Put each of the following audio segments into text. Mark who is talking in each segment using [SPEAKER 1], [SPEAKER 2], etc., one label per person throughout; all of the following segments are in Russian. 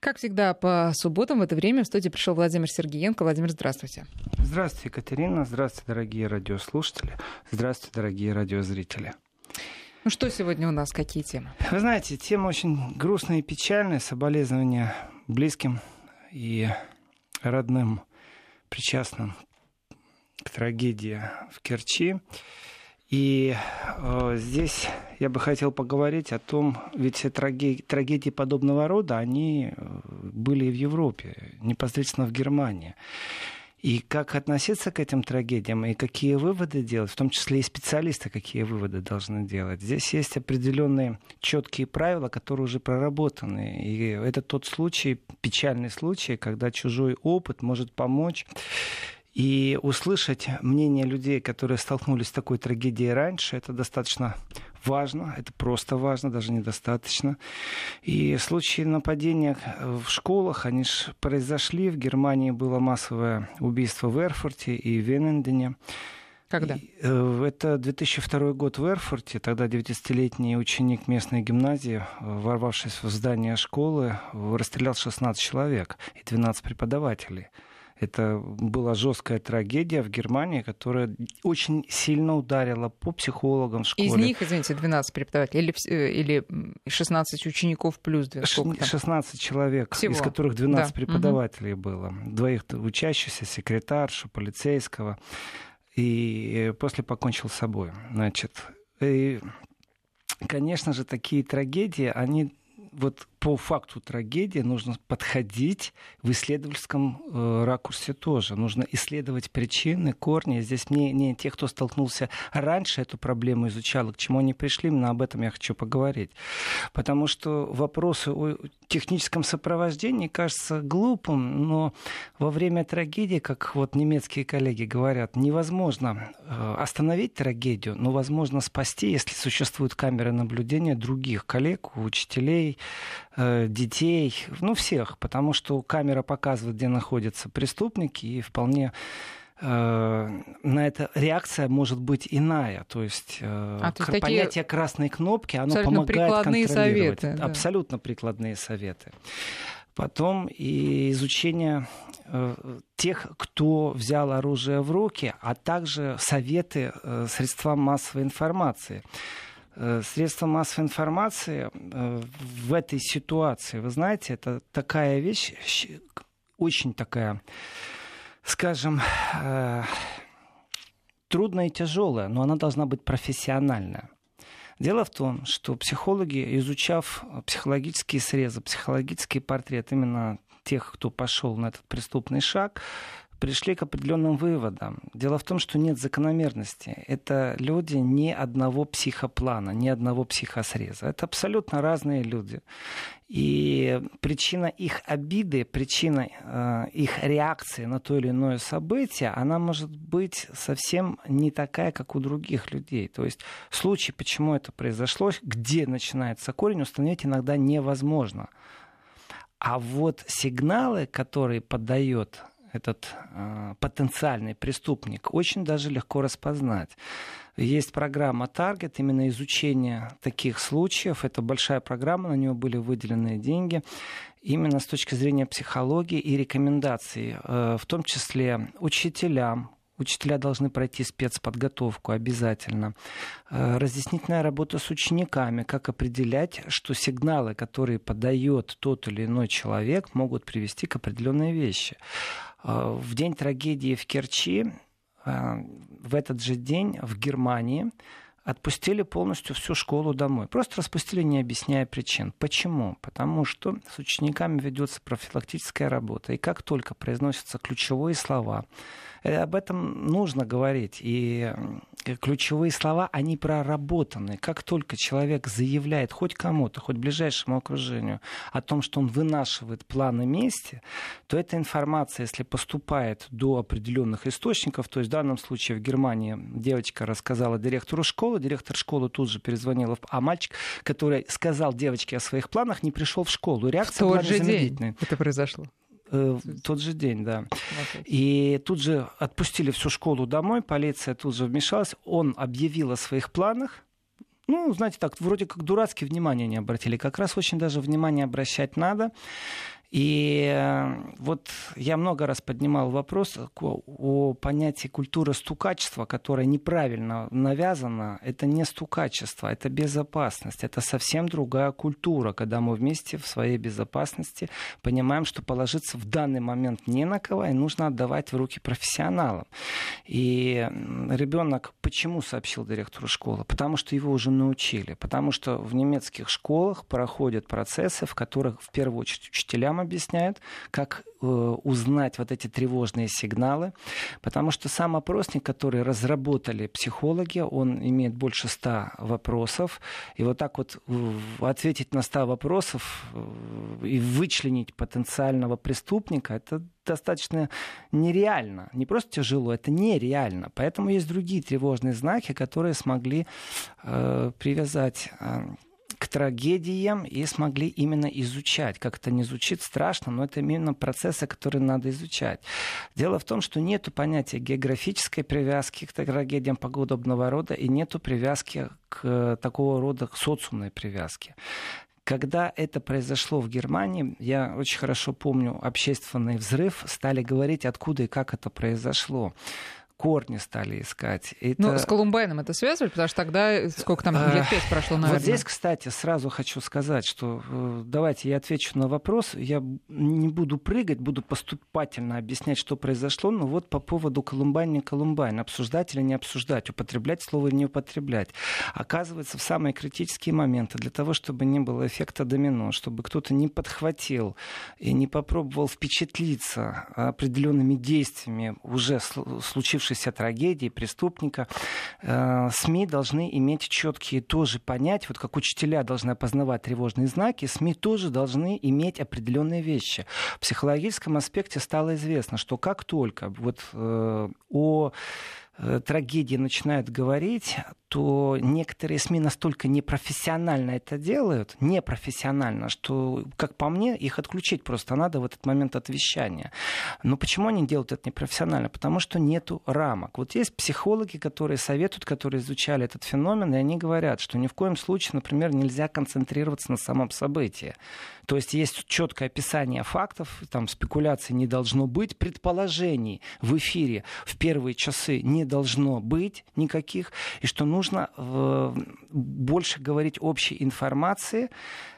[SPEAKER 1] Как всегда, по субботам в это время в студии пришел Владимир Сергеенко. Владимир, здравствуйте.
[SPEAKER 2] Здравствуйте, Екатерина. Здравствуйте, дорогие радиослушатели. Здравствуйте, дорогие радиозрители.
[SPEAKER 1] Ну что сегодня у нас, какие темы?
[SPEAKER 2] Вы знаете, тема очень грустная и печальная. Соболезнования близким и родным, причастным к трагедии в Керчи. И э, здесь я бы хотел поговорить о том, ведь все трагедии, трагедии подобного рода, они э, были и в Европе, непосредственно в Германии. И как относиться к этим трагедиям, и какие выводы делать, в том числе и специалисты какие выводы должны делать. Здесь есть определенные четкие правила, которые уже проработаны. И это тот случай, печальный случай, когда чужой опыт может помочь и услышать мнение людей, которые столкнулись с такой трагедией раньше, это достаточно важно, это просто важно, даже недостаточно. И случаи нападения в школах, они же произошли. В Германии было массовое убийство в Эрфурте и в Венендене.
[SPEAKER 1] Когда?
[SPEAKER 2] Э, это 2002 год в Эрфурте. Тогда 19-летний ученик местной гимназии, ворвавшись в здание школы, расстрелял 16 человек и 12 преподавателей. Это была жесткая трагедия в Германии, которая очень сильно ударила по психологам в школе.
[SPEAKER 1] Из них, извините, 12 преподавателей или, э, или 16 учеников плюс 12?
[SPEAKER 2] 16 человек, Всего. из которых 12 да. преподавателей угу. было. Двоих учащихся, секретаршу, полицейского. И после покончил с собой. Значит, и, конечно же, такие трагедии, они вот по факту трагедии нужно подходить в исследовательском э, ракурсе тоже. Нужно исследовать причины, корни. Здесь мне не те, кто столкнулся раньше эту проблему изучал, к чему они пришли, именно об этом я хочу поговорить. Потому что вопросы о техническом сопровождении кажется глупым, но во время трагедии, как вот немецкие коллеги говорят, невозможно э, остановить трагедию, но возможно спасти, если существуют камеры наблюдения других коллег, учителей, детей, ну всех, потому что камера показывает, где находятся преступники, и вполне э, на это реакция может быть иная. То есть, э, а, то есть понятие красной кнопки, оно помогает прикладные контролировать. Советы, да. Абсолютно прикладные советы. Потом и изучение э, тех, кто взял оружие в руки, а также советы э, средствам массовой информации. Э, средства массовой информации э, в этой ситуации, вы знаете, это такая вещь, очень такая, скажем, э, трудная и тяжелая, но она должна быть профессиональная. Дело в том, что психологи, изучав психологические срезы, психологический портрет именно тех, кто пошел на этот преступный шаг, пришли к определенным выводам. Дело в том, что нет закономерности. Это люди ни одного психоплана, ни одного психосреза. Это абсолютно разные люди. И причина их обиды, причина э, их реакции на то или иное событие, она может быть совсем не такая, как у других людей. То есть случай, почему это произошло, где начинается корень, установить иногда невозможно. А вот сигналы, которые подает этот э, потенциальный преступник, очень даже легко распознать. Есть программа Target, именно изучение таких случаев. Это большая программа, на нее были выделены деньги. Именно с точки зрения психологии и рекомендаций, э, в том числе учителям, Учителя должны пройти спецподготовку обязательно. Э, разъяснительная работа с учениками, как определять, что сигналы, которые подает тот или иной человек, могут привести к определенной вещи. Э, в день трагедии в Керчи, э, в этот же день в Германии, отпустили полностью всю школу домой. Просто распустили, не объясняя причин. Почему? Потому что с учениками ведется профилактическая работа. И как только произносятся ключевые слова, об этом нужно говорить. И ключевые слова, они проработаны. Как только человек заявляет хоть кому-то, хоть ближайшему окружению о том, что он вынашивает планы мести, то эта информация, если поступает до определенных источников, то есть в данном случае в Германии девочка рассказала директору школы, директор школы тут же перезвонила, а мальчик, который сказал девочке о своих планах, не пришел в школу. Реакция в была день
[SPEAKER 1] это произошло.
[SPEAKER 2] Э, тот же день, да. И тут же отпустили всю школу домой, полиция тут же вмешалась, он объявил о своих планах, ну, знаете, так, вроде как дурацкие внимания не обратили. Как раз очень даже внимание обращать надо. И э, вот я много раз поднимал вопрос о понятии культуры стукачества, которое неправильно навязано. Это не стукачество, это безопасность. Это совсем другая культура, когда мы вместе в своей безопасности понимаем, что положиться в данный момент не на кого, и нужно отдавать в руки профессионалам. И ребенок почему сообщил директору школы? Потому что его уже научили. Потому что в немецких школах проходят процессы, в которых в первую очередь учителям нам объясняют, как э, узнать вот эти тревожные сигналы, потому что сам опросник, который разработали психологи, он имеет больше ста вопросов, и вот так вот ответить на ста вопросов э, и вычленить потенциального преступника, это достаточно нереально. Не просто тяжело, это нереально. Поэтому есть другие тревожные знаки, которые смогли э, привязать э, к трагедиям и смогли именно изучать. Как это не звучит страшно, но это именно процессы, которые надо изучать. Дело в том, что нет понятия географической привязки к трагедиям подобного рода и нет привязки к такого рода к социумной привязке. Когда это произошло в Германии, я очень хорошо помню общественный взрыв, стали говорить, откуда и как это произошло корни стали искать.
[SPEAKER 1] Это... Ну, с Колумбайном это связывали, потому что тогда, сколько там лет пять прошло, наверное.
[SPEAKER 2] Вот здесь, кстати, сразу хочу сказать, что э, давайте я отвечу на вопрос. Я не буду прыгать, буду поступательно объяснять, что произошло, но вот по поводу Колумбайн, не Колумбайн, обсуждать или не обсуждать, употреблять слово или не употреблять. Оказывается, в самые критические моменты, для того, чтобы не было эффекта домино, чтобы кто-то не подхватил и не попробовал впечатлиться определенными действиями уже случившихся случившейся трагедии, преступника, э, СМИ должны иметь четкие тоже понять, вот как учителя должны опознавать тревожные знаки, СМИ тоже должны иметь определенные вещи. В психологическом аспекте стало известно, что как только вот э, о трагедии начинают говорить, то некоторые СМИ настолько непрофессионально это делают, непрофессионально, что, как по мне, их отключить просто надо в этот момент от вещания. Но почему они делают это непрофессионально? Потому что нету рамок. Вот есть психологи, которые советуют, которые изучали этот феномен, и они говорят, что ни в коем случае, например, нельзя концентрироваться на самом событии. То есть есть четкое описание фактов, там спекуляций не должно быть, предположений в эфире в первые часы не должно быть никаких, и что нужно э, больше говорить общей информации,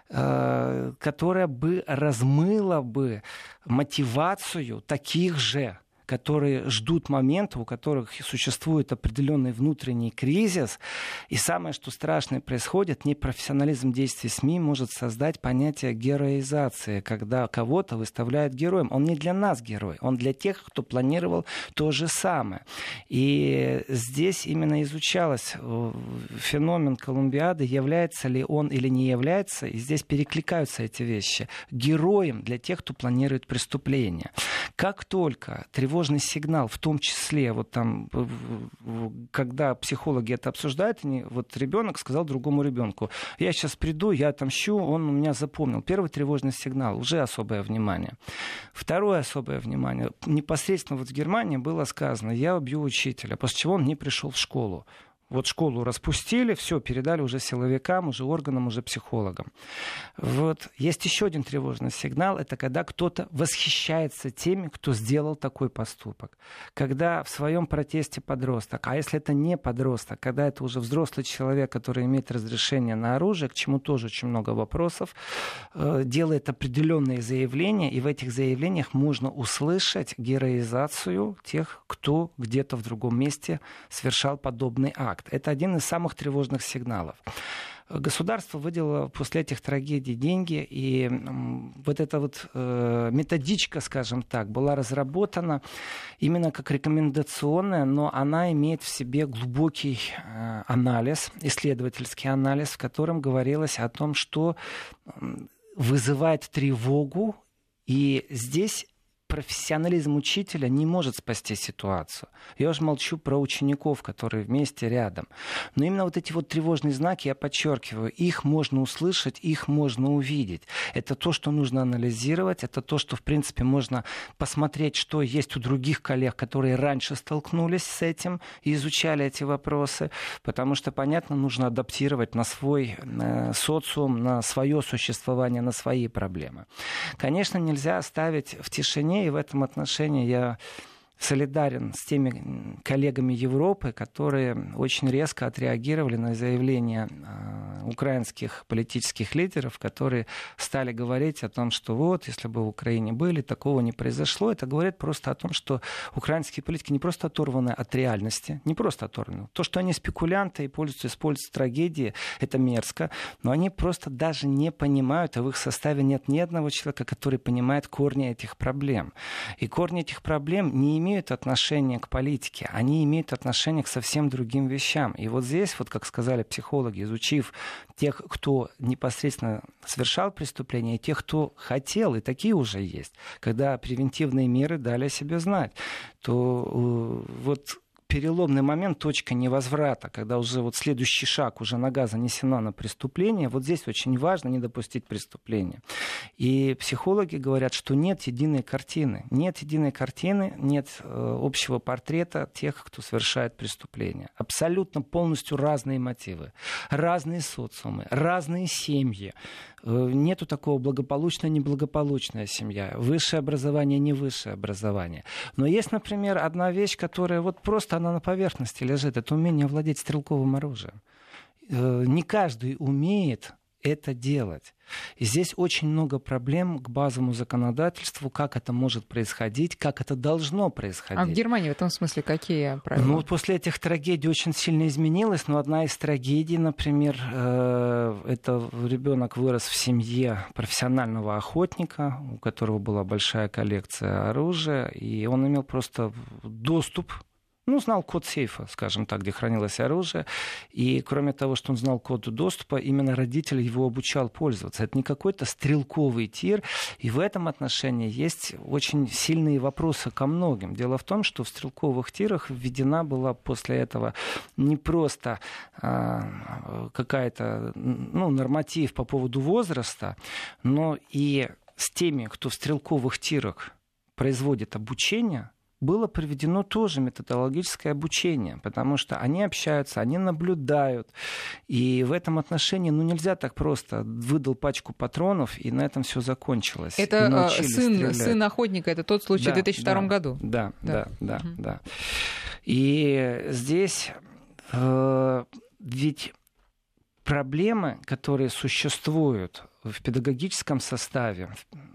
[SPEAKER 2] э, которая бы размыла бы мотивацию таких же которые ждут момента, у которых существует определенный внутренний кризис. И самое, что страшное происходит, непрофессионализм действий СМИ может создать понятие героизации, когда кого-то выставляют героем. Он не для нас герой, он для тех, кто планировал то же самое. И здесь именно изучалось э, феномен Колумбиады, является ли он или не является, и здесь перекликаются эти вещи. Героем для тех, кто планирует преступление. Как только тревожность тревожный сигнал, в том числе, вот там, когда психологи это обсуждают, они, вот ребенок сказал другому ребенку, я сейчас приду, я отомщу, он у меня запомнил. Первый тревожный сигнал, уже особое внимание. Второе особое внимание, непосредственно вот в Германии было сказано, я убью учителя, после чего он не пришел в школу. Вот школу распустили, все, передали уже силовикам, уже органам, уже психологам. Вот. Есть еще один тревожный сигнал, это когда кто-то восхищается теми, кто сделал такой поступок. Когда в своем протесте подросток, а если это не подросток, когда это уже взрослый человек, который имеет разрешение на оружие, к чему тоже очень много вопросов, э, делает определенные заявления, и в этих заявлениях можно услышать героизацию тех, кто где-то в другом месте совершал подобный акт факт. Это один из самых тревожных сигналов. Государство выделило после этих трагедий деньги, и вот эта вот э, методичка, скажем так, была разработана именно как рекомендационная, но она имеет в себе глубокий э, анализ, исследовательский анализ, в котором говорилось о том, что вызывает тревогу, и здесь профессионализм учителя не может спасти ситуацию. Я уже молчу про учеников, которые вместе рядом. Но именно вот эти вот тревожные знаки, я подчеркиваю, их можно услышать, их можно увидеть. Это то, что нужно анализировать, это то, что, в принципе, можно посмотреть, что есть у других коллег, которые раньше столкнулись с этим и изучали эти вопросы, потому что, понятно, нужно адаптировать на свой э, социум, на свое существование, на свои проблемы. Конечно, нельзя оставить в тишине, и в этом отношении я солидарен с теми коллегами Европы, которые очень резко отреагировали на заявления а, украинских политических лидеров, которые стали говорить о том, что вот, если бы в Украине были, такого не произошло. Это говорит просто о том, что украинские политики не просто оторваны от реальности, не просто оторваны. То, что они спекулянты и пользуются, используют трагедии, это мерзко, но они просто даже не понимают, а в их составе нет ни одного человека, который понимает корни этих проблем. И корни этих проблем не имеют имеют отношение к политике, они имеют отношение к совсем другим вещам. И вот здесь, вот как сказали психологи, изучив тех, кто непосредственно совершал преступление, и тех, кто хотел, и такие уже есть, когда превентивные меры дали о себе знать, то э, вот переломный момент, точка невозврата, когда уже вот следующий шаг, уже нога занесена на преступление, вот здесь очень важно не допустить преступления. И психологи говорят, что нет единой картины. Нет единой картины, нет э, общего портрета тех, кто совершает преступление. Абсолютно полностью разные мотивы, разные социумы, разные семьи. Э, нету такого благополучная, неблагополучная семья, высшее образование, не высшее образование. Но есть, например, одна вещь, которая вот просто она на поверхности лежит. Это умение владеть стрелковым оружием. Э, не каждый умеет это делать. И здесь очень много проблем к базовому законодательству, как это может происходить, как это должно происходить.
[SPEAKER 1] А в Германии в этом смысле какие правила?
[SPEAKER 2] Ну, после этих трагедий очень сильно изменилось, но одна из трагедий, например, э, это ребенок вырос в семье профессионального охотника, у которого была большая коллекция оружия, и он имел просто доступ ну, знал код сейфа, скажем так, где хранилось оружие. И кроме того, что он знал код доступа, именно родитель его обучал пользоваться. Это не какой-то стрелковый тир. И в этом отношении есть очень сильные вопросы ко многим. Дело в том, что в стрелковых тирах введена была после этого не просто а, какая-то ну, норматив по поводу возраста, но и с теми, кто в стрелковых тирах производит обучение, было проведено тоже методологическое обучение, потому что они общаются, они наблюдают. И в этом отношении ну, нельзя так просто. Выдал пачку патронов, и на этом все закончилось.
[SPEAKER 1] Это э, сын, сын охотника, это тот случай да, в 2002
[SPEAKER 2] да,
[SPEAKER 1] году.
[SPEAKER 2] Да, да, да, да. Угу. да. И здесь э, ведь проблемы, которые существуют в педагогическом составе,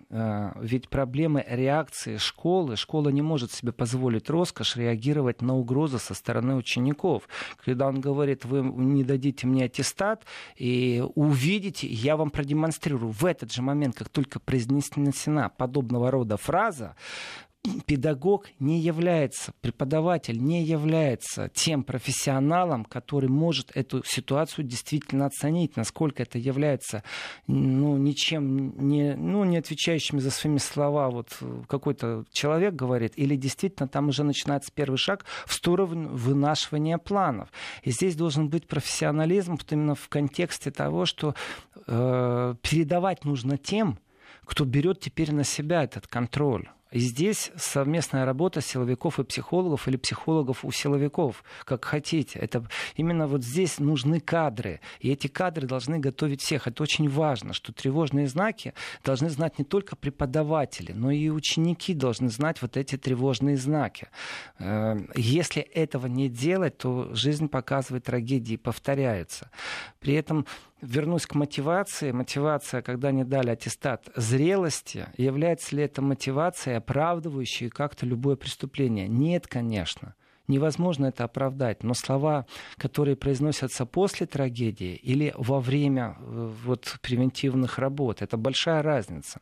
[SPEAKER 2] ведь проблемы реакции школы, школа не может себе позволить роскошь реагировать на угрозы со стороны учеников. Когда он говорит, вы не дадите мне аттестат, и увидите, я вам продемонстрирую. В этот же момент, как только произнесена подобного рода фраза, педагог не является, преподаватель не является тем профессионалом, который может эту ситуацию действительно оценить, насколько это является ну, ничем не, ну, не отвечающим за своими слова вот какой-то человек говорит, или действительно там уже начинается первый шаг в сторону вынашивания планов. И здесь должен быть профессионализм именно в контексте того, что э, передавать нужно тем, кто берет теперь на себя этот контроль. Здесь совместная работа силовиков и психологов или психологов у силовиков, как хотите. Это именно вот здесь нужны кадры. И эти кадры должны готовить всех. Это очень важно, что тревожные знаки должны знать не только преподаватели, но и ученики должны знать вот эти тревожные знаки. Э, если этого не делать, то жизнь показывает трагедии, повторяется. При этом вернусь к мотивации. Мотивация, когда не дали аттестат зрелости, является ли это мотивацией, оправдывающей как-то любое преступление? Нет, конечно невозможно это оправдать. Но слова, которые произносятся после трагедии или во время э, вот, превентивных работ, это большая разница.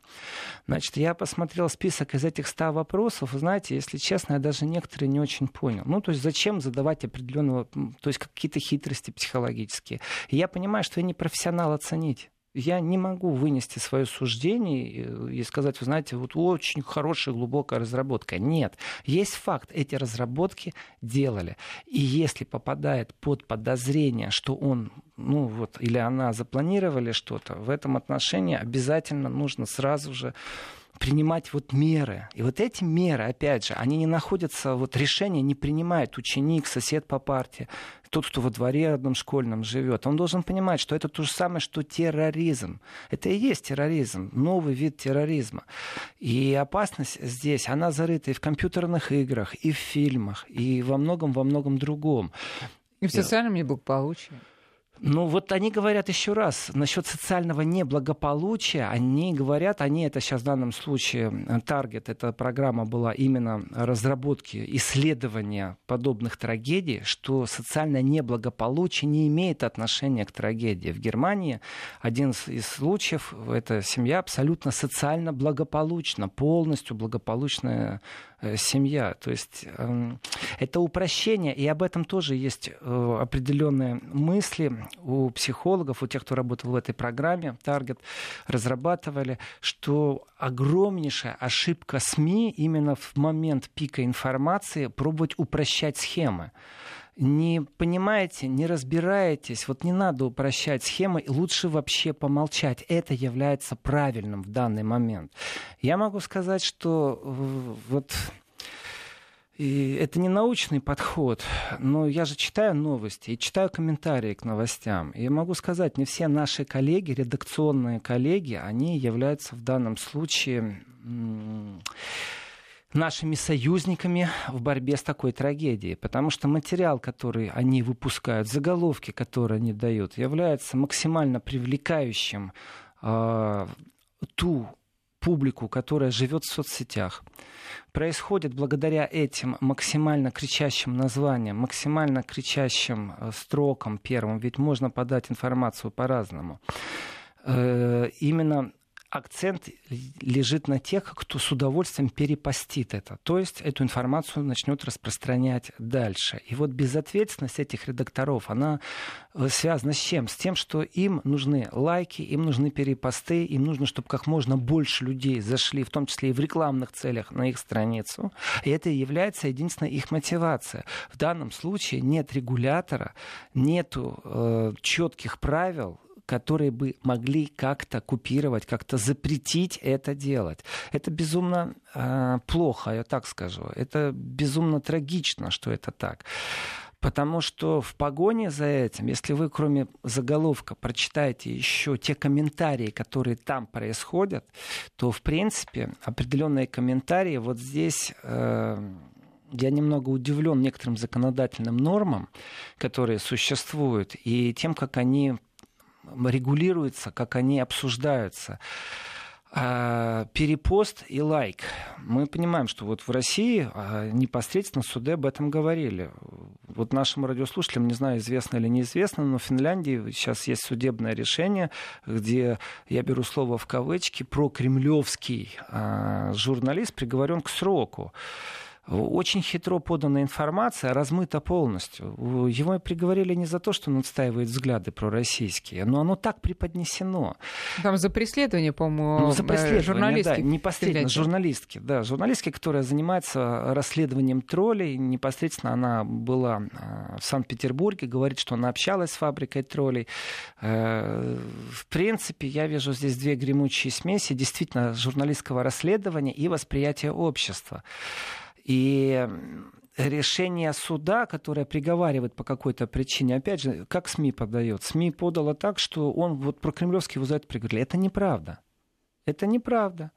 [SPEAKER 2] Значит, я посмотрел список из этих ста вопросов, знаете, если честно, я даже некоторые не очень понял. Ну, то есть зачем задавать определенного, то есть какие-то хитрости психологические. И я понимаю, что я не профессионал оценить. Я не могу вынести свое суждение и сказать, вы знаете, вот очень хорошая, глубокая разработка. Нет. Есть факт, эти разработки делали. И если попадает под подозрение, что он ну вот, или она запланировали что-то, в этом отношении обязательно нужно сразу же принимать вот меры. И вот эти меры, опять же, они не находятся, вот решение не принимает ученик, сосед по парте, тот, кто во дворе одном школьном живет. Он должен понимать, что это то же самое, что терроризм. Это и есть терроризм, новый вид терроризма. И опасность здесь, она зарыта и в компьютерных играх, и в фильмах, и во многом, во многом другом.
[SPEAKER 1] И в социальном неблагополучии.
[SPEAKER 2] Ну вот они говорят еще раз насчет социального неблагополучия. Они говорят, они это сейчас в данном случае таргет, эта программа была именно разработки, исследования подобных трагедий, что социальное неблагополучие не имеет отношения к трагедии. В Германии один из случаев, эта семья абсолютно социально благополучна, полностью благополучная Э, семья. То есть эм, это упрощение, и об этом тоже есть э, определенные мысли у психологов, у тех, кто работал в этой программе, Target, разрабатывали, что огромнейшая ошибка СМИ именно в момент пика информации пробовать упрощать схемы не понимаете, не разбираетесь, вот не надо упрощать схемы, лучше вообще помолчать. Это является правильным в данный момент. Я могу сказать, что вот и это не научный подход, но я же читаю новости и читаю комментарии к новостям. И могу сказать, не все наши коллеги, редакционные коллеги, они являются в данном случае нашими союзниками в борьбе с такой трагедией. Потому что материал, который они выпускают, заголовки, которые они дают, является максимально привлекающим э, ту публику, которая живет в соцсетях. Происходит благодаря этим максимально кричащим названиям, максимально кричащим э, строкам первым, ведь можно подать информацию по-разному. Э, именно акцент лежит на тех, кто с удовольствием перепостит это. То есть эту информацию начнет распространять дальше. И вот безответственность этих редакторов, она э, связана с чем? С тем, что им нужны лайки, им нужны перепосты, им нужно, чтобы как можно больше людей зашли, в том числе и в рекламных целях, на их страницу. И это и является единственной их мотивация. В данном случае нет регулятора, нет э, четких правил, которые бы могли как-то купировать, как-то запретить это делать. Это безумно э, плохо, я так скажу. Это безумно трагично, что это так. Потому что в погоне за этим, если вы кроме заголовка прочитаете еще те комментарии, которые там происходят, то в принципе определенные комментарии вот здесь э, я немного удивлен некоторым законодательным нормам, которые существуют, и тем, как они регулируется, как они обсуждаются. А, перепост и лайк. Мы понимаем, что вот в России а, непосредственно суды об этом говорили. Вот нашим радиослушателям, не знаю, известно или неизвестно, но в Финляндии сейчас есть судебное решение, где, я беру слово в кавычки, про кремлевский а, журналист приговорен к сроку. Очень хитро поданная информация, размыта полностью. Его приговорили не за то, что он отстаивает взгляды пророссийские, но оно так преподнесено.
[SPEAKER 1] Там за преследование, по-моему, ну, за преследование,
[SPEAKER 2] журналистки. Да, непосредственно журналистки, да, журналистки, которая занимается расследованием троллей. Непосредственно она была э, в Санкт-Петербурге, говорит, что она общалась с фабрикой троллей. Э, в принципе, я вижу здесь две гремучие смеси действительно журналистского расследования и восприятия общества. И решение суда, которое приговаривает по какой-то причине, опять же, как СМИ подает? СМИ подало так, что он вот про кремлевский его за это приговорили. Это неправда. Это неправда.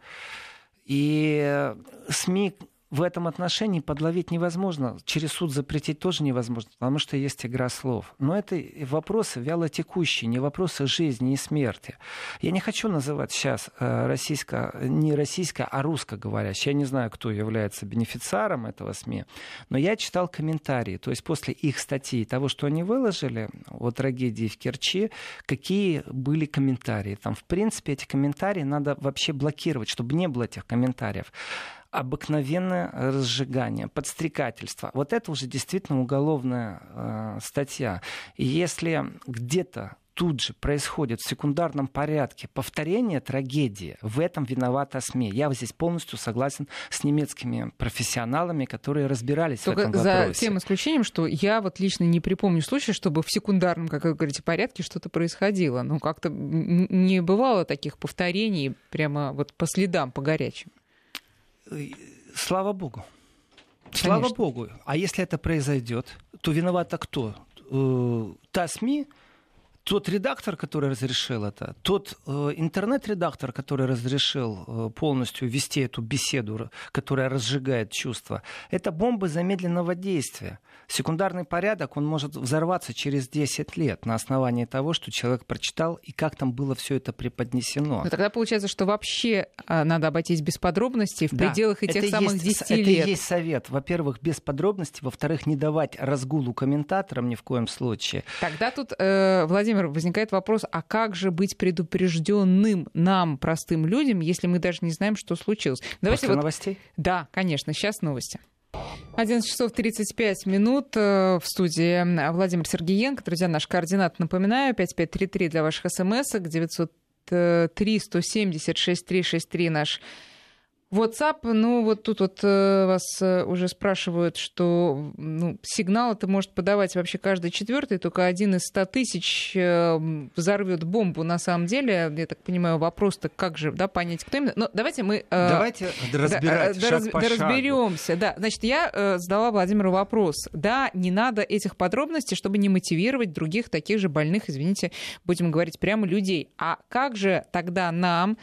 [SPEAKER 2] И СМИ в этом отношении подловить невозможно. Через суд запретить тоже невозможно, потому что есть игра слов. Но это вопросы вялотекущие, не вопросы жизни и смерти. Я не хочу называть сейчас э, российско, не российско, а русскоговорящее. Я не знаю, кто является бенефициаром этого СМИ, но я читал комментарии. То есть после их статьи, того, что они выложили о трагедии в Керчи, какие были комментарии. Там, в принципе, эти комментарии надо вообще блокировать, чтобы не было этих комментариев обыкновенное разжигание, подстрекательство. Вот это уже действительно уголовная э, статья. И если где-то тут же происходит в секундарном порядке повторение трагедии, в этом виновата СМИ. Я здесь полностью согласен с немецкими профессионалами, которые разбирались
[SPEAKER 1] Только
[SPEAKER 2] в этом
[SPEAKER 1] вопросе. за тем исключением, что я вот лично не припомню случая, чтобы в секундарном, как вы говорите, порядке что-то происходило. Ну, как-то не бывало таких повторений прямо вот по следам, по горячим.
[SPEAKER 2] Слава богу. Слава Конечно. богу. А если это произойдет, то виновата кто? Э, та СМИ, тот редактор, который разрешил это, тот э, интернет-редактор, который разрешил э, полностью вести эту беседу, которая разжигает чувства, это бомбы замедленного действия. Секундарный порядок, он может взорваться через 10 лет на основании того, что человек прочитал и как там было все это преподнесено.
[SPEAKER 1] Но тогда получается, что вообще а, надо обойтись без подробностей в да, пределах этих самых есть, 10
[SPEAKER 2] это
[SPEAKER 1] лет.
[SPEAKER 2] Это есть совет. Во-первых, без подробностей. Во-вторых, не давать разгулу комментаторам ни в коем случае.
[SPEAKER 1] Тогда тут, э, Владимир, возникает вопрос, а как же быть предупрежденным нам, простым людям, если мы даже не знаем, что случилось?
[SPEAKER 2] Давайте После вот... новостей?
[SPEAKER 1] Да, конечно. Сейчас новости. 11 часов 35 минут э, в студии Владимир Сергеенко. Друзья, наш координат, напоминаю, 5533 для ваших смс 903 170 6363 наш WhatsApp, ну вот тут вот э, вас э, уже спрашивают, что ну, сигнал это может подавать вообще каждый четвертый, только один из ста тысяч э, взорвет бомбу. На самом деле, я так понимаю, вопрос-то как же да, понять, кто именно. Но давайте мы...
[SPEAKER 2] Давайте разбирать да, шаг по
[SPEAKER 1] разберемся. Да, значит, я задала Владимиру вопрос. Да, не надо этих подробностей, чтобы не мотивировать других таких же больных, извините, будем говорить прямо людей. А как же тогда нам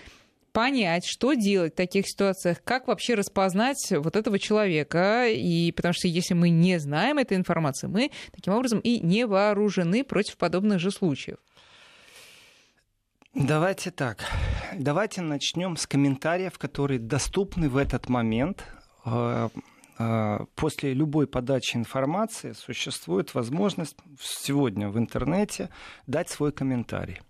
[SPEAKER 1] понять, что делать в таких ситуациях, как вообще распознать вот этого человека. И потому что если мы не знаем этой информации, мы таким образом и не вооружены против подобных же случаев.
[SPEAKER 2] Давайте так. Давайте начнем с комментариев, которые доступны в этот момент. Э, э, после любой подачи информации существует возможность сегодня в интернете дать свой комментарий.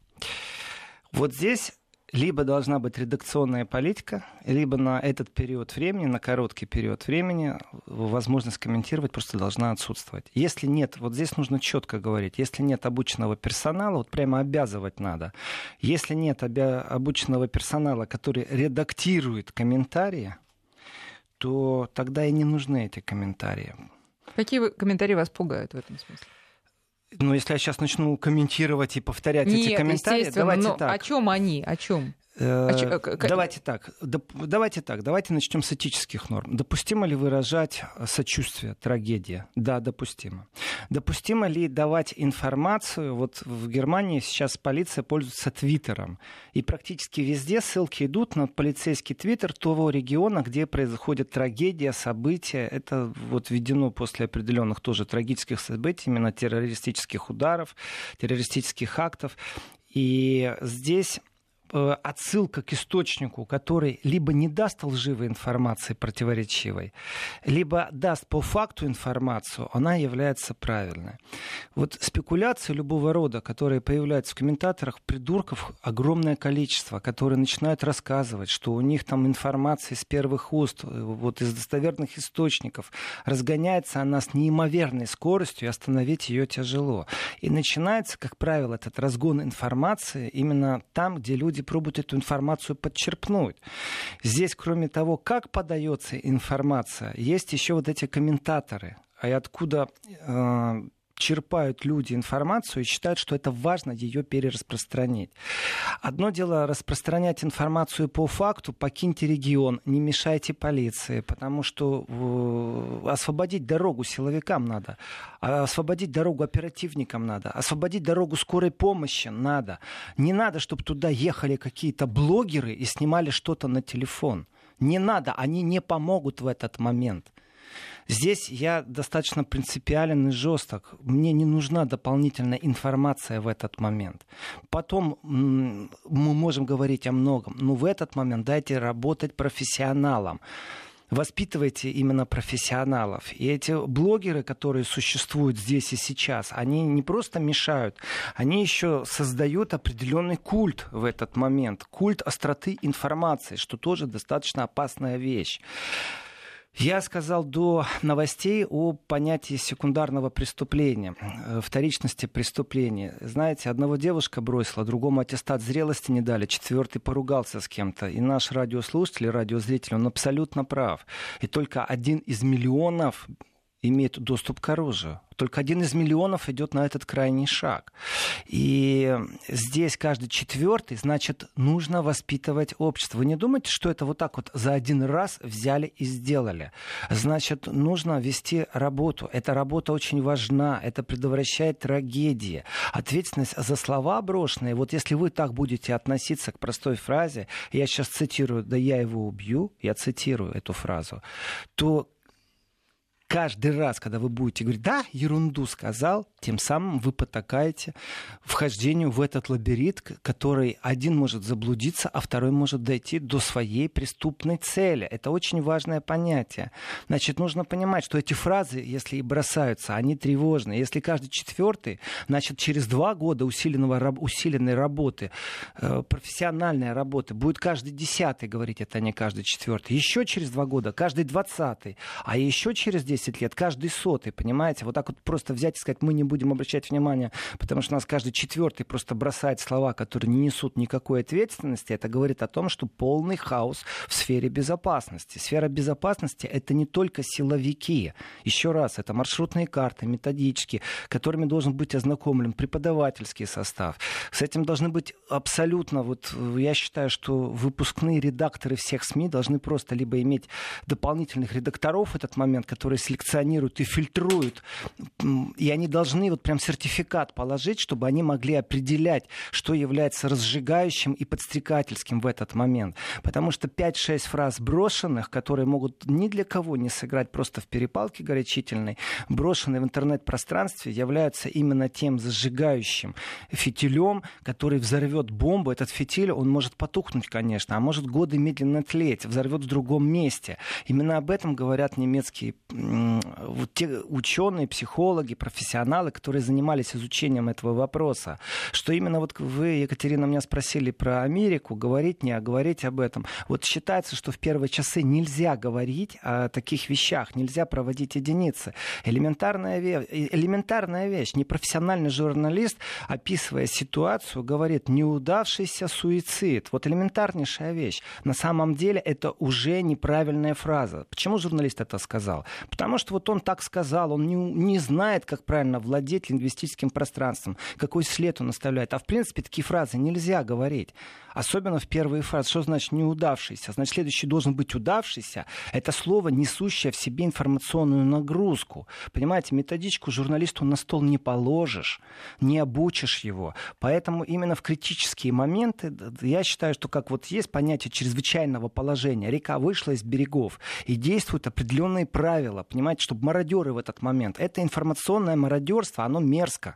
[SPEAKER 2] Вот здесь либо должна быть редакционная политика, либо на этот период времени, на короткий период времени, возможность комментировать просто должна отсутствовать. Если нет, вот здесь нужно четко говорить, если нет обученного персонала, вот прямо обязывать надо. Если нет обученного персонала, который редактирует комментарии, то тогда и не нужны эти комментарии.
[SPEAKER 1] Какие комментарии вас пугают в этом смысле?
[SPEAKER 2] Ну, если я сейчас начну комментировать и повторять Нет, эти комментарии, давайте
[SPEAKER 1] но
[SPEAKER 2] так.
[SPEAKER 1] О чем они? О чем?
[SPEAKER 2] Э, а давайте так, давайте так, давайте начнем с этических норм. Допустимо ли выражать сочувствие, трагедия? Да, допустимо. Допустимо ли давать информацию? Вот в Германии сейчас полиция пользуется Твиттером, и практически везде ссылки идут на полицейский Твиттер того региона, где происходит трагедия, события. Это вот введено после определенных тоже трагических событий, именно террористических ударов, террористических актов. И здесь Э, отсылка к источнику, который либо не даст лживой информации противоречивой, либо даст по факту информацию, она является правильной. Вот спекуляции любого рода, которые появляются в комментаторах, придурков огромное количество, которые начинают рассказывать, что у них там информация из первых уст, э, вот из достоверных источников, разгоняется она с неимоверной скоростью, и остановить ее тяжело. И начинается, как правило, этот разгон информации именно там, где люди пробуют эту информацию подчерпнуть. Здесь, кроме того, как подается информация, есть еще вот эти комментаторы, а откуда э, черпают люди информацию и считают, что это важно ее перераспространить. Одно дело распространять информацию по факту, покиньте регион, не мешайте полиции, потому что э, освободить дорогу силовикам надо, а освободить дорогу оперативникам надо, освободить дорогу скорой помощи надо. Не надо, чтобы туда ехали какие-то блогеры и снимали что-то на телефон. Не надо, они не помогут в этот момент. Здесь я достаточно принципиален и жесток. Мне не нужна дополнительная информация в этот момент. Потом мы можем говорить о многом, но в этот момент дайте работать профессионалам воспитывайте именно профессионалов. И эти блогеры, которые существуют здесь и сейчас, они не просто мешают, они еще создают определенный культ в этот момент. Культ остроты информации, что тоже достаточно опасная вещь. Я сказал до новостей о понятии секундарного преступления, э, вторичности преступления. Знаете, одного девушка бросила, другому аттестат зрелости не дали, четвертый поругался с кем-то. И наш радиослушатель, радиозритель, он абсолютно прав. И только один из миллионов имеет доступ к оружию. Только один из миллионов идет на этот крайний шаг. И здесь каждый четвертый, значит, нужно воспитывать общество. Вы не думаете, что это вот так вот за один раз взяли и сделали? Значит, нужно вести работу. Эта работа очень важна. Это предотвращает трагедии. Ответственность за слова брошенные. Вот если вы так будете относиться к простой фразе, я сейчас цитирую, да я его убью, я цитирую эту фразу, то каждый раз, когда вы будете говорить, да, ерунду сказал, тем самым вы потакаете вхождению в этот лабиринт, который один может заблудиться, а второй может дойти до своей преступной цели. Это очень важное понятие. Значит, нужно понимать, что эти фразы, если и бросаются, они тревожные. Если каждый четвертый, значит, через два года усиленного, усиленной работы, э, профессиональной работы, будет каждый десятый говорить это, не каждый четвертый. Еще через два года каждый двадцатый, а еще через десять 10 лет, каждый сотый, понимаете? Вот так вот просто взять и сказать, мы не будем обращать внимания, потому что нас каждый четвертый просто бросает слова, которые не несут никакой ответственности. Это говорит о том, что полный хаос в сфере безопасности. Сфера безопасности — это не только силовики. Еще раз, это маршрутные карты, методички, которыми должен быть ознакомлен преподавательский состав. С этим должны быть абсолютно, вот я считаю, что выпускные редакторы всех СМИ должны просто либо иметь дополнительных редакторов в этот момент, которые селекционируют и фильтруют. И они должны вот прям сертификат положить, чтобы они могли определять, что является разжигающим и подстрекательским в этот момент. Потому что 5-6 фраз брошенных, которые могут ни для кого не сыграть просто в перепалке горячительной, брошенные в интернет-пространстве, являются именно тем зажигающим фитилем, который взорвет бомбу. Этот фитиль, он может потухнуть, конечно, а может годы медленно тлеть, взорвет в другом месте. Именно об этом говорят немецкие вот те ученые, психологи, профессионалы, которые занимались изучением этого вопроса, что именно вот вы, Екатерина, меня спросили про Америку, говорить не, а говорить об этом. Вот считается, что в первые часы нельзя говорить о таких вещах, нельзя проводить единицы. Элементарная, ве... элементарная вещь. Непрофессиональный журналист, описывая ситуацию, говорит неудавшийся суицид. Вот элементарнейшая вещь. На самом деле это уже неправильная фраза. Почему журналист это сказал? Потому что вот он так сказал, он не, не знает, как правильно владеть лингвистическим пространством, какой след он оставляет. А в принципе такие фразы нельзя говорить. Особенно в первые фразы. Что значит неудавшийся? Значит, следующий должен быть удавшийся. Это слово, несущее в себе информационную нагрузку. Понимаете, методичку журналисту на стол не положишь, не обучишь его. Поэтому именно в критические моменты я считаю, что как вот есть понятие чрезвычайного положения, река вышла из берегов, и действуют определенные правила, понимаете, чтобы мародеры в этот момент. Это информационное мародерство, оно мерзко.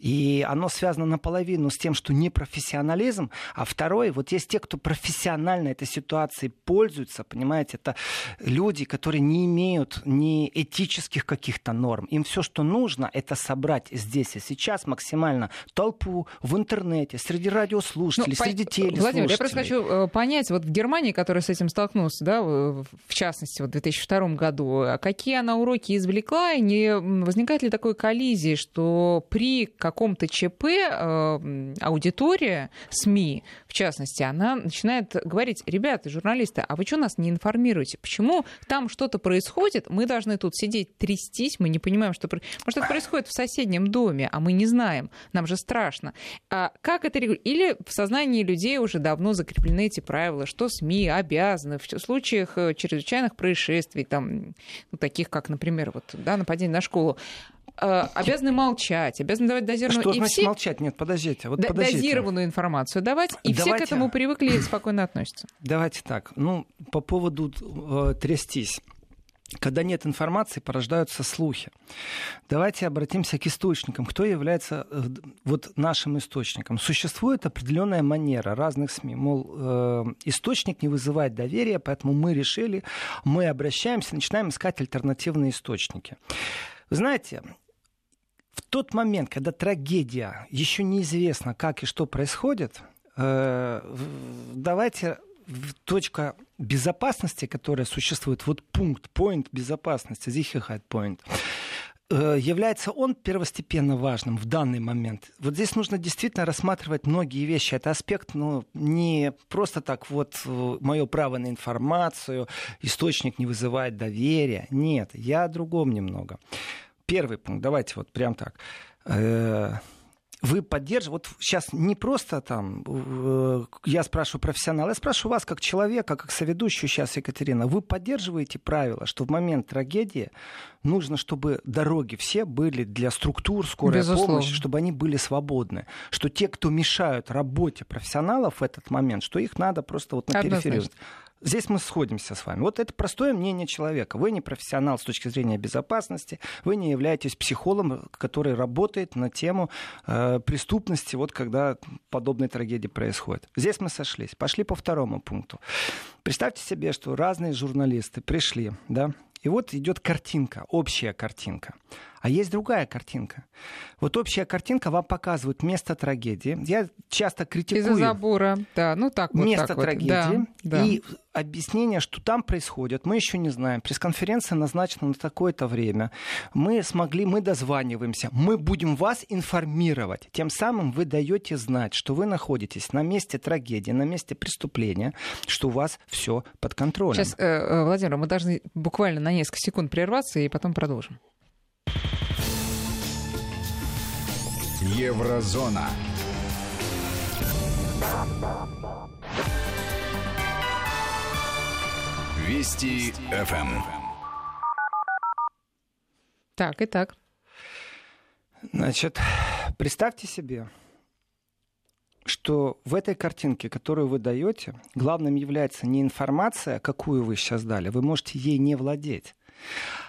[SPEAKER 2] И оно связано наполовину с тем, что непрофессионализм, а второй, вот есть те, кто профессионально этой ситуацией пользуются, понимаете, это люди, которые не имеют ни этических каких-то норм. Им все, что нужно, это собрать здесь и сейчас максимально толпу в интернете, среди радиослушателей, ну, среди по... телеслушателей.
[SPEAKER 1] Владимир, я просто хочу э, понять, вот в Германии, которая с этим столкнулась, да, в частности, вот в 2002 году, а какие она уроки извлекла, и не возникает ли такой коллизии, что при каком-то ЧП э, аудитория СМИ, в частности, она начинает говорить, ребята, журналисты, а вы что нас не информируете? Почему там что-то происходит, мы должны тут сидеть, трястись, мы не понимаем, что... Может, это происходит в соседнем доме, а мы не знаем, нам же страшно. А как это Или в сознании людей уже давно закреплены эти правила, что СМИ обязаны в случаях э, чрезвычайных происшествий, там, ну, таких как, например, вот, да, нападение на школу, обязаны молчать, обязаны давать дозированную...
[SPEAKER 2] Что и значит все... молчать? Нет, подождите. Вот подождите.
[SPEAKER 1] Дозированную информацию давать, и Давайте... все к этому привыкли и спокойно относятся.
[SPEAKER 2] Давайте так. Ну, по поводу э, трястись. Когда нет информации, порождаются слухи. Давайте обратимся к источникам. Кто является э, вот нашим источником? Существует определенная манера разных СМИ. Мол, э, источник не вызывает доверия, поэтому мы решили, мы обращаемся, начинаем искать альтернативные источники. Знаете, в тот момент, когда трагедия, еще неизвестно, как и что происходит, э, давайте точка безопасности, которая существует, вот пункт, point безопасности, Sicherheit point, является он первостепенно важным в данный момент. Вот здесь нужно действительно рассматривать многие вещи. Это аспект, ну, не просто так вот э, мое право на информацию, источник не вызывает доверия. Нет, я о другом немного. Первый пункт, давайте вот прям так э, вы поддерживаете, вот сейчас не просто там, э, я спрашиваю профессионала, я спрашиваю вас как человека, как соведущую сейчас, Екатерина, вы поддерживаете правила, что в момент трагедии нужно, чтобы дороги все были для структур скорой Безусловно. помощи, чтобы они были свободны, что те, кто мешают работе профессионалов в этот момент, что их надо просто вот на периферию Здесь мы сходимся с вами. Вот это простое мнение человека. Вы не профессионал с точки зрения безопасности, вы не являетесь психологом, который работает на тему э, преступности, вот когда подобные трагедии происходят. Здесь мы сошлись. Пошли по второму пункту. Представьте себе, что разные журналисты пришли, да, и вот идет картинка, общая картинка. А есть другая картинка. Вот общая картинка вам показывает место трагедии. Я часто критикую...
[SPEAKER 1] Из-за забора, да, ну так вот.
[SPEAKER 2] Место
[SPEAKER 1] так
[SPEAKER 2] трагедии.
[SPEAKER 1] Вот. Да,
[SPEAKER 2] и объяснение, что там происходит, мы еще не знаем. Пресс-конференция назначена на такое-то время. Мы смогли, мы дозваниваемся. Мы будем вас информировать. Тем самым вы даете знать, что вы находитесь на месте трагедии, на месте преступления, что у вас все под контролем.
[SPEAKER 1] Сейчас, э, э, Владимир, мы должны буквально на несколько секунд прерваться и потом продолжим.
[SPEAKER 3] Еврозона. Вести ФМ.
[SPEAKER 1] Так, и так.
[SPEAKER 2] Значит, представьте себе, что в этой картинке, которую вы даете, главным является не информация, какую вы сейчас дали, вы можете ей не владеть,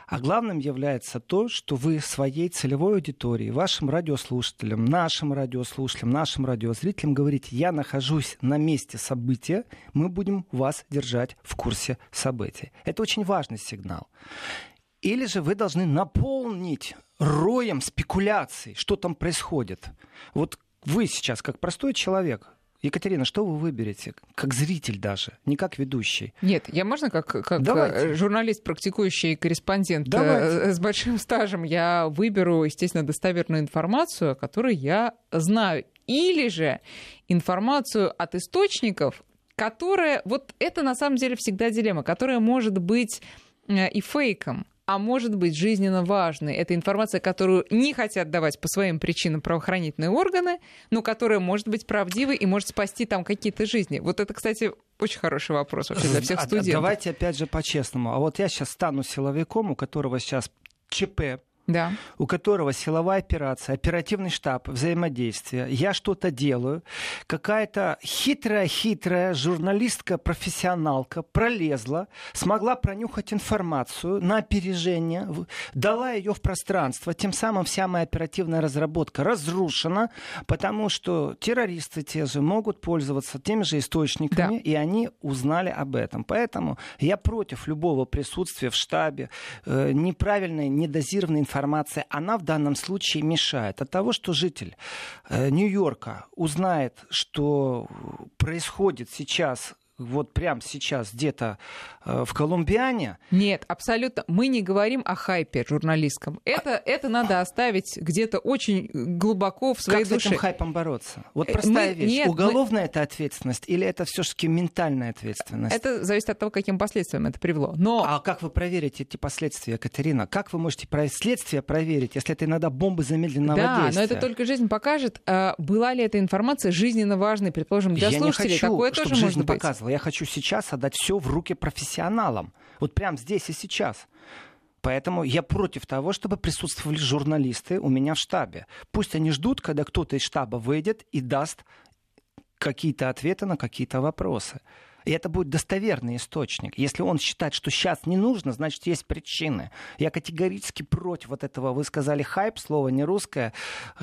[SPEAKER 2] а главным является то, что вы своей целевой аудитории, вашим радиослушателям, нашим радиослушателям, нашим радиозрителям говорите, я нахожусь на месте события, мы будем вас держать в курсе событий. Это очень важный сигнал. Или же вы должны наполнить роем спекуляций, что там происходит. Вот вы сейчас, как простой человек, Екатерина, что вы выберете? Как зритель даже, не как ведущий.
[SPEAKER 1] Нет, я можно как, как Давайте. журналист, практикующий корреспондент э, Давайте. с большим стажем, я выберу, естественно, достоверную информацию, которую я знаю. Или же информацию от источников, которая... Вот это на самом деле всегда дилемма, которая может быть э, и фейком а может быть жизненно важной. Это информация, которую не хотят давать по своим причинам правоохранительные органы, но которая может быть правдивой и может спасти там какие-то жизни. Вот это, кстати, очень хороший вопрос вообще для всех а, студентов.
[SPEAKER 2] Давайте опять же по-честному. А вот я сейчас стану силовиком, у которого сейчас ЧП
[SPEAKER 1] да.
[SPEAKER 2] у которого силовая операция, оперативный штаб, взаимодействие, я что-то делаю, какая-то хитрая-хитрая журналистка-профессионалка пролезла, смогла пронюхать информацию на опережение, дала ее в пространство, тем самым вся моя оперативная разработка разрушена, потому что террористы те же могут пользоваться теми же источниками, да. и они узнали об этом. Поэтому я против любого присутствия в штабе, э, неправильной, недозированной информации, информация, она в данном случае мешает. От того, что житель э, Нью-Йорка узнает, что происходит сейчас вот прямо сейчас где-то э, в Колумбиане.
[SPEAKER 1] Нет, абсолютно. Мы не говорим о хайпе журналистском. Это, а... это надо оставить где-то очень глубоко в своей
[SPEAKER 2] как
[SPEAKER 1] душе.
[SPEAKER 2] Как с этим хайпом бороться? Вот э, простая мы... вещь. Нет, Уголовная мы... это ответственность или это все-таки ментальная ответственность?
[SPEAKER 1] Это зависит от того, каким последствиям это привело. Но...
[SPEAKER 2] А как вы проверите эти последствия, Катерина? Как вы можете следствие проверить, если это иногда бомбы замедленного
[SPEAKER 1] да,
[SPEAKER 2] действия?
[SPEAKER 1] но это только жизнь покажет, а была ли эта информация жизненно важной, предположим, для
[SPEAKER 2] Я
[SPEAKER 1] слушателей.
[SPEAKER 2] Не хочу,
[SPEAKER 1] Такое
[SPEAKER 2] чтобы
[SPEAKER 1] тоже
[SPEAKER 2] жизнь
[SPEAKER 1] быть.
[SPEAKER 2] показывала я хочу сейчас отдать все в руки профессионалам. Вот прямо здесь и сейчас. Поэтому я против того, чтобы присутствовали журналисты у меня в штабе. Пусть они ждут, когда кто-то из штаба выйдет и даст какие-то ответы на какие-то вопросы. И это будет достоверный источник. Если он считает, что сейчас не нужно, значит, есть причины. Я категорически против вот этого. Вы сказали хайп, слово не русское.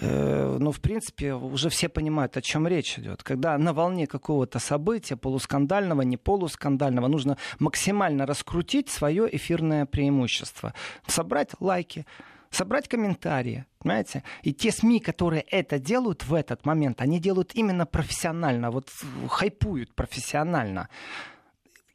[SPEAKER 2] Э, но, в принципе, уже все понимают, о чем речь идет. Когда на волне какого-то события, полускандального, не полускандального, нужно максимально раскрутить свое эфирное преимущество. Собрать лайки, собрать комментарии, понимаете? И те СМИ, которые это делают в этот момент, они делают именно профессионально, вот хайпуют профессионально.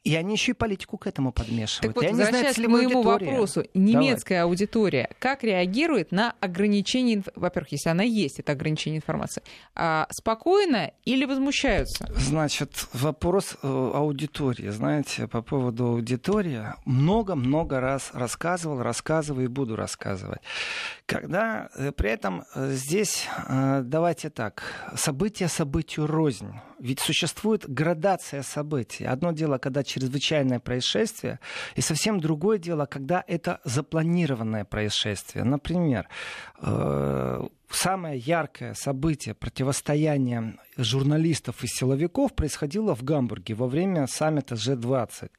[SPEAKER 2] И они еще и политику к этому подмешивают.
[SPEAKER 1] Так вот, возвращаясь к моему вопросу, немецкая Давай. аудитория как реагирует на ограничение, во-первых, если она есть, это ограничение информации, а, спокойно или возмущаются?
[SPEAKER 2] Значит, вопрос э, аудитории. Знаете, по поводу аудитории много-много раз рассказывал, рассказываю и буду рассказывать. Когда э, при этом э, здесь, давайте так, события событию рознь. Ведь существует градация событий. Одно дело, когда чрезвычайное происшествие, и совсем другое дело, когда это запланированное происшествие. Например, э, самое яркое событие противостояния журналистов и силовиков происходило в Гамбурге во время саммита G20.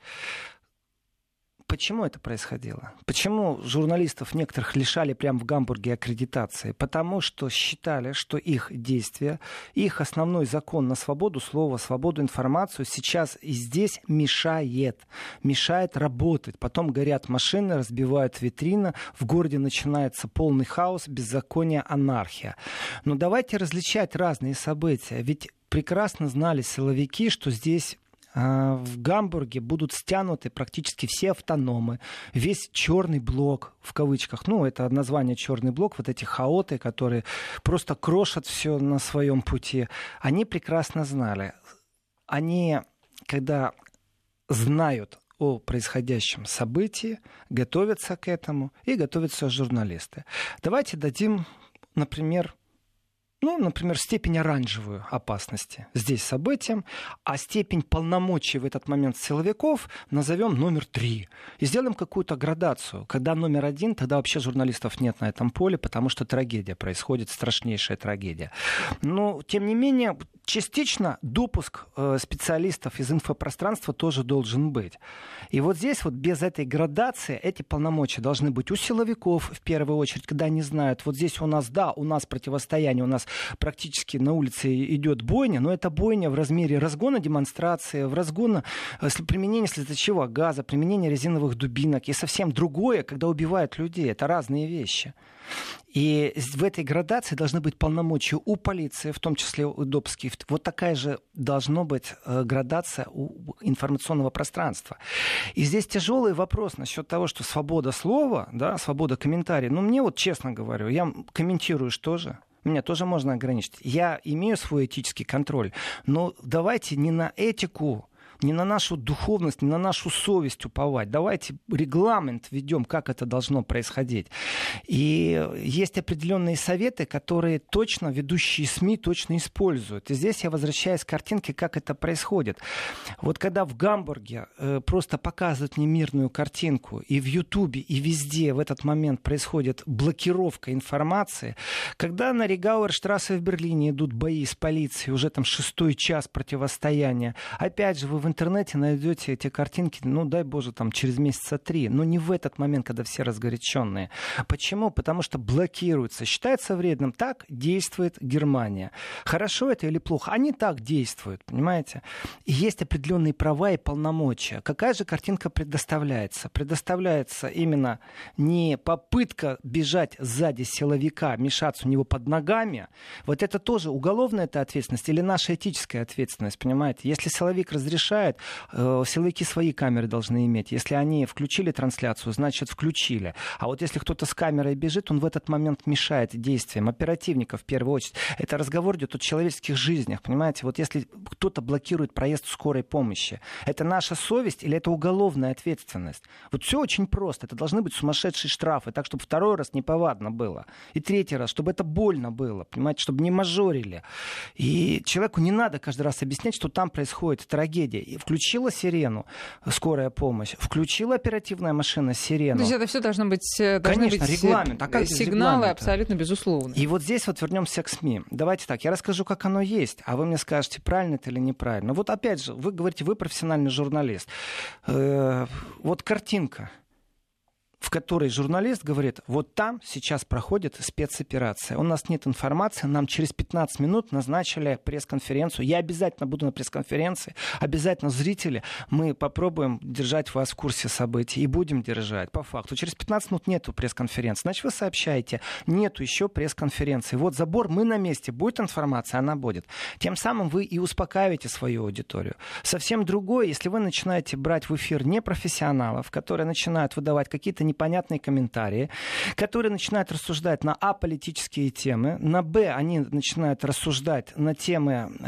[SPEAKER 2] Почему это происходило? Почему журналистов некоторых лишали прямо в Гамбурге аккредитации? Потому что считали, что их действия, их основной закон на свободу слова, свободу информацию сейчас и здесь мешает. Мешает работать. Потом горят машины, разбивают витрины, в городе начинается полный хаос, беззаконие, анархия. Но давайте различать разные события. Ведь прекрасно знали силовики, что здесь в Гамбурге будут стянуты практически все автономы, весь черный блок, в кавычках, ну, это название черный блок, вот эти хаоты, которые просто крошат все на своем пути, они прекрасно знали. Они, когда знают о происходящем событии, готовятся к этому и готовятся журналисты. Давайте дадим, например, ну, например, степень оранжевую опасности здесь событием, а степень полномочий в этот момент силовиков назовем номер три. И сделаем какую-то градацию. Когда номер один, тогда вообще журналистов нет на этом поле, потому что трагедия происходит, страшнейшая трагедия. Но, тем не менее, частично допуск э, специалистов из инфопространства тоже должен быть. И вот здесь вот без этой градации эти полномочия должны быть у силовиков в первую очередь, когда они знают, вот здесь у нас, да, у нас противостояние, у нас практически на улице идет бойня, но это бойня в размере разгона демонстрации, в разгона э, применения слезоточивого газа, применения резиновых дубинок и совсем другое, когда убивают людей. Это разные вещи. И в этой градации должны быть полномочия у полиции, в том числе у допских. Вот такая же должна быть э, градация у информационного пространства. И здесь тяжелый вопрос насчет того, что свобода слова, да, свобода комментария. Ну, мне вот честно говорю, я комментирую что же? Меня тоже можно ограничить. Я имею свой этический контроль, но давайте не на этику не на нашу духовность, не на нашу совесть уповать. Давайте регламент введем, как это должно происходить. И есть определенные советы, которые точно ведущие СМИ точно используют. И здесь я возвращаюсь к картинке, как это происходит. Вот когда в Гамбурге э, просто показывают немирную картинку, и в Ютубе, и везде в этот момент происходит блокировка информации, когда на Ригауэрштрассе в Берлине идут бои с полицией, уже там шестой час противостояния, опять же, вы в интернете найдете эти картинки, ну, дай боже, там, через месяца три. Но не в этот момент, когда все разгоряченные. Почему? Потому что блокируется. Считается вредным. Так действует Германия. Хорошо это или плохо? Они так действуют, понимаете? Есть определенные права и полномочия. Какая же картинка предоставляется? Предоставляется именно не попытка бежать сзади силовика, мешаться у него под ногами. Вот это тоже уголовная это ответственность или наша этическая ответственность, понимаете? Если силовик разрешает мешает. Э, силовики свои камеры должны иметь. Если они включили трансляцию, значит включили. А вот если кто-то с камерой бежит, он в этот момент мешает действиям оперативников в первую очередь. Это разговор идет о человеческих жизнях, понимаете? Вот если кто-то блокирует проезд скорой помощи, это наша совесть или это уголовная ответственность? Вот все очень просто. Это должны быть сумасшедшие штрафы, так, чтобы второй раз неповадно было. И третий раз, чтобы это больно было, понимаете, чтобы не мажорили. И человеку не надо каждый раз объяснять, что там происходит трагедия включила сирену, скорая помощь, включила оперативная машина сирену.
[SPEAKER 1] То есть это все должно быть, э,
[SPEAKER 2] Конечно,
[SPEAKER 1] быть
[SPEAKER 2] регламент. А как
[SPEAKER 1] сигналы абсолютно безусловно.
[SPEAKER 2] И вот здесь вот вернемся к СМИ. Давайте так, я расскажу, как оно есть, а вы мне скажете, правильно это или неправильно. Вот опять же, вы говорите, вы профессиональный журналист. Э, вот картинка в которой журналист говорит, вот там сейчас проходит спецоперация. У нас нет информации, нам через 15 минут назначили пресс-конференцию. Я обязательно буду на пресс-конференции, обязательно зрители, мы попробуем держать вас в курсе событий и будем держать, по факту. Через 15 минут нету пресс-конференции. Значит, вы сообщаете, нету еще пресс-конференции. Вот забор, мы на месте, будет информация, она будет. Тем самым вы и успокаиваете свою аудиторию. Совсем другое, если вы начинаете брать в эфир непрофессионалов, которые начинают выдавать какие-то непонятные комментарии, которые начинают рассуждать на аполитические темы, на Б они начинают рассуждать на темы э,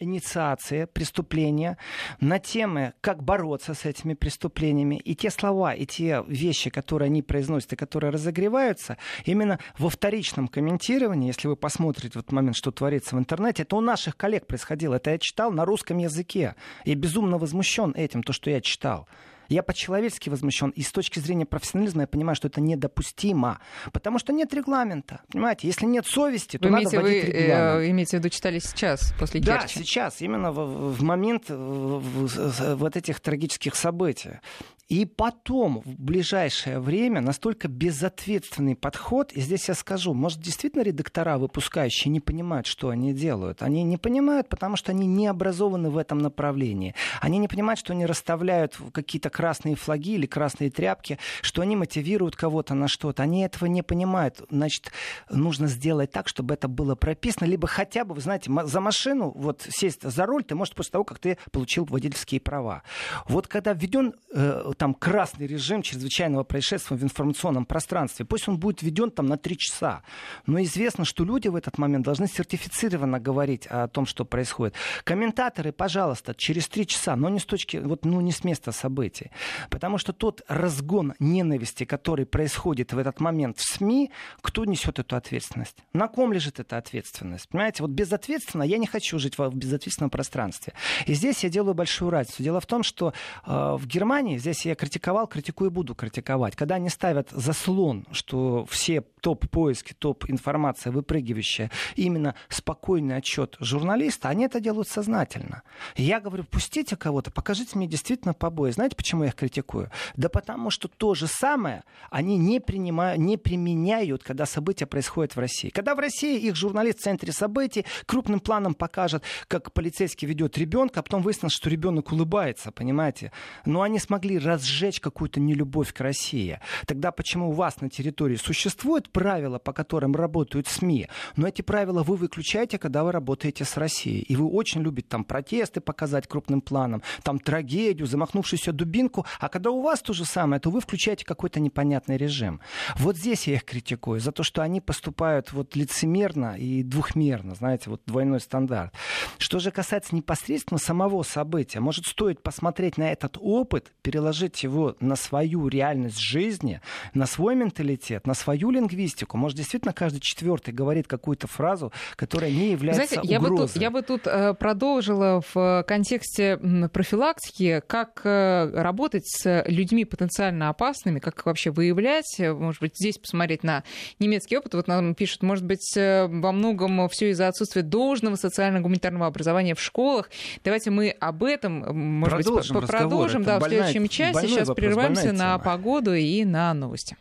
[SPEAKER 2] инициации преступления, на темы, как бороться с этими преступлениями. И те слова, и те вещи, которые они произносят и которые разогреваются, именно во вторичном комментировании, если вы посмотрите в этот момент, что творится в интернете, это у наших коллег происходило. Это я читал на русском языке. Я безумно возмущен этим, то, что я читал. Я по-человечески возмущен. И с точки зрения профессионализма я понимаю, что это недопустимо. Потому что нет регламента. Понимаете, если нет совести, то вы надо вводить вы, регламент.
[SPEAKER 1] Э, имеете в виду, читали сейчас, после
[SPEAKER 2] Да, сейчас, именно в, в момент в, в, вот этих трагических событий. И потом, в ближайшее время, настолько безответственный подход, и здесь я скажу, может, действительно редактора, выпускающие, не понимают, что они делают. Они не понимают, потому что они не образованы в этом направлении. Они не понимают, что они расставляют какие-то красные флаги или красные тряпки, что они мотивируют кого-то на что-то. Они этого не понимают. Значит, нужно сделать так, чтобы это было прописано, либо хотя бы, вы знаете, за машину, вот сесть за руль ты можешь после того, как ты получил водительские права. Вот когда введен э, там красный режим чрезвычайного происшествия в информационном пространстве. Пусть он будет введен там на три часа. Но известно, что люди в этот момент должны сертифицированно говорить о том, что происходит. Комментаторы, пожалуйста, через три часа, но не с точки, вот, ну, не с места событий. Потому что тот разгон ненависти, который происходит в этот момент в СМИ, кто несет эту ответственность? На ком лежит эта ответственность? Понимаете, вот безответственно я не хочу жить в безответственном пространстве. И здесь я делаю большую разницу. Дело в том, что э, в Германии, здесь я критиковал, критикую и буду критиковать. Когда они ставят заслон, что все топ-поиски, топ-информация выпрыгивающая, именно спокойный отчет журналиста, они это делают сознательно. Я говорю, пустите кого-то, покажите мне действительно побои. Знаете, почему я их критикую? Да потому что то же самое они не, принимают, не применяют, когда события происходят в России. Когда в России их журналист в центре событий крупным планом покажет, как полицейский ведет ребенка, а потом выяснилось, что ребенок улыбается, понимаете? Но они смогли разжечь какую-то нелюбовь к России. Тогда почему у вас на территории существует правила, по которым работают СМИ, но эти правила вы выключаете, когда вы работаете с Россией. И вы очень любите там протесты показать крупным планом, там трагедию, замахнувшуюся дубинку, а когда у вас то же самое, то вы включаете какой-то непонятный режим. Вот здесь я их критикую за то, что они поступают вот лицемерно и двухмерно, знаете, вот двойной стандарт. Что же касается непосредственно самого события, может стоит посмотреть на этот опыт, переложить его на свою реальность жизни, на свой менталитет, на свою лингвистику. Может, действительно каждый четвертый говорит какую-то фразу, которая не является Знаете,
[SPEAKER 1] я угрозой. Бы тут, я бы тут э, продолжила в контексте профилактики, как э, работать с людьми потенциально опасными, как вообще выявлять, может быть, здесь посмотреть на немецкий опыт. Вот нам пишут, может быть, э, во многом все из-за отсутствия должного социально-гуманитарного образования в школах. Давайте мы об этом, может продолжим быть, продолжим да, в следующем часе. Сейчас вопрос, прерываемся на погоду и на новости.